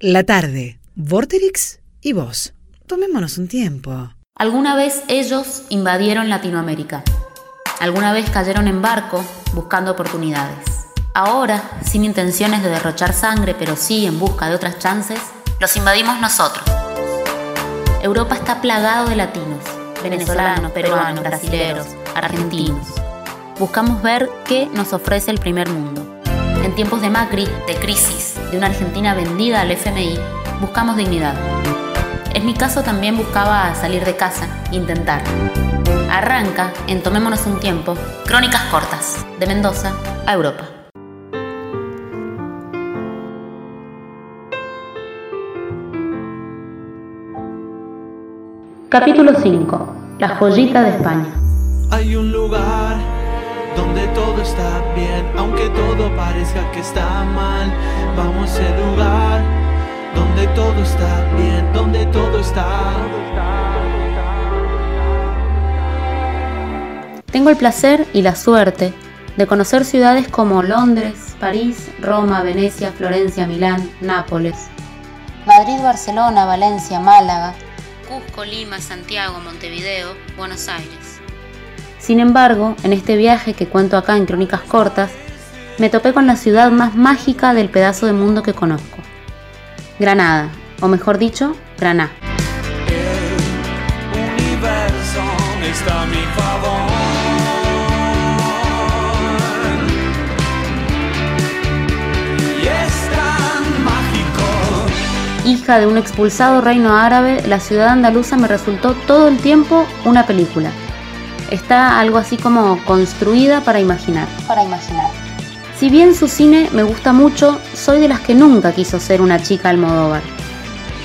La tarde, Vorterix y vos. Tomémonos un tiempo. Alguna vez ellos invadieron Latinoamérica. Alguna vez cayeron en barco buscando oportunidades. Ahora, sin intenciones de derrochar sangre, pero sí en busca de otras chances, los invadimos nosotros. Europa está plagado de latinos, venezolanos, peruanos, brasileños, argentinos. Buscamos ver qué nos ofrece el primer mundo. Tiempos de Macri, de crisis, de una Argentina vendida al FMI, buscamos dignidad. En mi caso también buscaba salir de casa, intentar. Arranca en Tomémonos un tiempo, Crónicas cortas, de Mendoza a Europa. Capítulo 5. La joyita de España. Hay un lugar donde todo está bien, aunque todo parezca que está mal. Vamos a ese lugar donde todo está bien, donde todo está. Tengo el placer y la suerte de conocer ciudades como Londres, París, Roma, Venecia, Florencia, Milán, Nápoles, Madrid, Barcelona, Valencia, Málaga, Cusco, Lima, Santiago, Montevideo, Buenos Aires. Sin embargo, en este viaje que cuento acá en Crónicas Cortas, me topé con la ciudad más mágica del pedazo de mundo que conozco. Granada, o mejor dicho, Graná. El universo está a mi favor. Y es tan mágico. Hija de un expulsado reino árabe, la ciudad andaluza me resultó todo el tiempo una película. Está algo así como construida para imaginar. Para imaginar. Si bien su cine me gusta mucho, soy de las que nunca quiso ser una chica Almodóvar.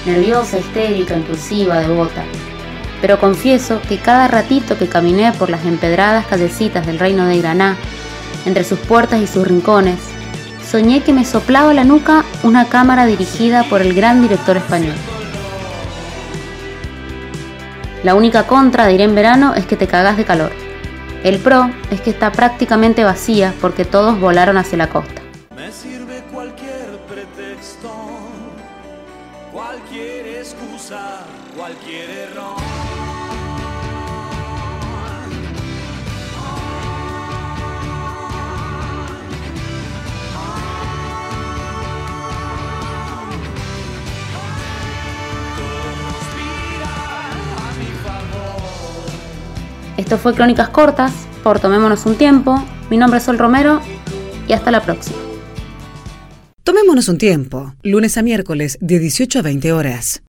Nerviosa, histérica, impulsiva, devota. Pero confieso que cada ratito que caminé por las empedradas callecitas del reino de Graná, entre sus puertas y sus rincones, soñé que me soplaba la nuca una cámara dirigida por el gran director español. La única contra de ir en verano es que te cagas de calor. El pro es que está prácticamente vacía porque todos volaron hacia la costa. Me sirve cualquier pretexto, cualquier excusa, cualquier error. Esto fue Crónicas Cortas, por Tomémonos un Tiempo. Mi nombre es Sol Romero y hasta la próxima. Tomémonos un tiempo. Lunes a miércoles de 18 a 20 horas.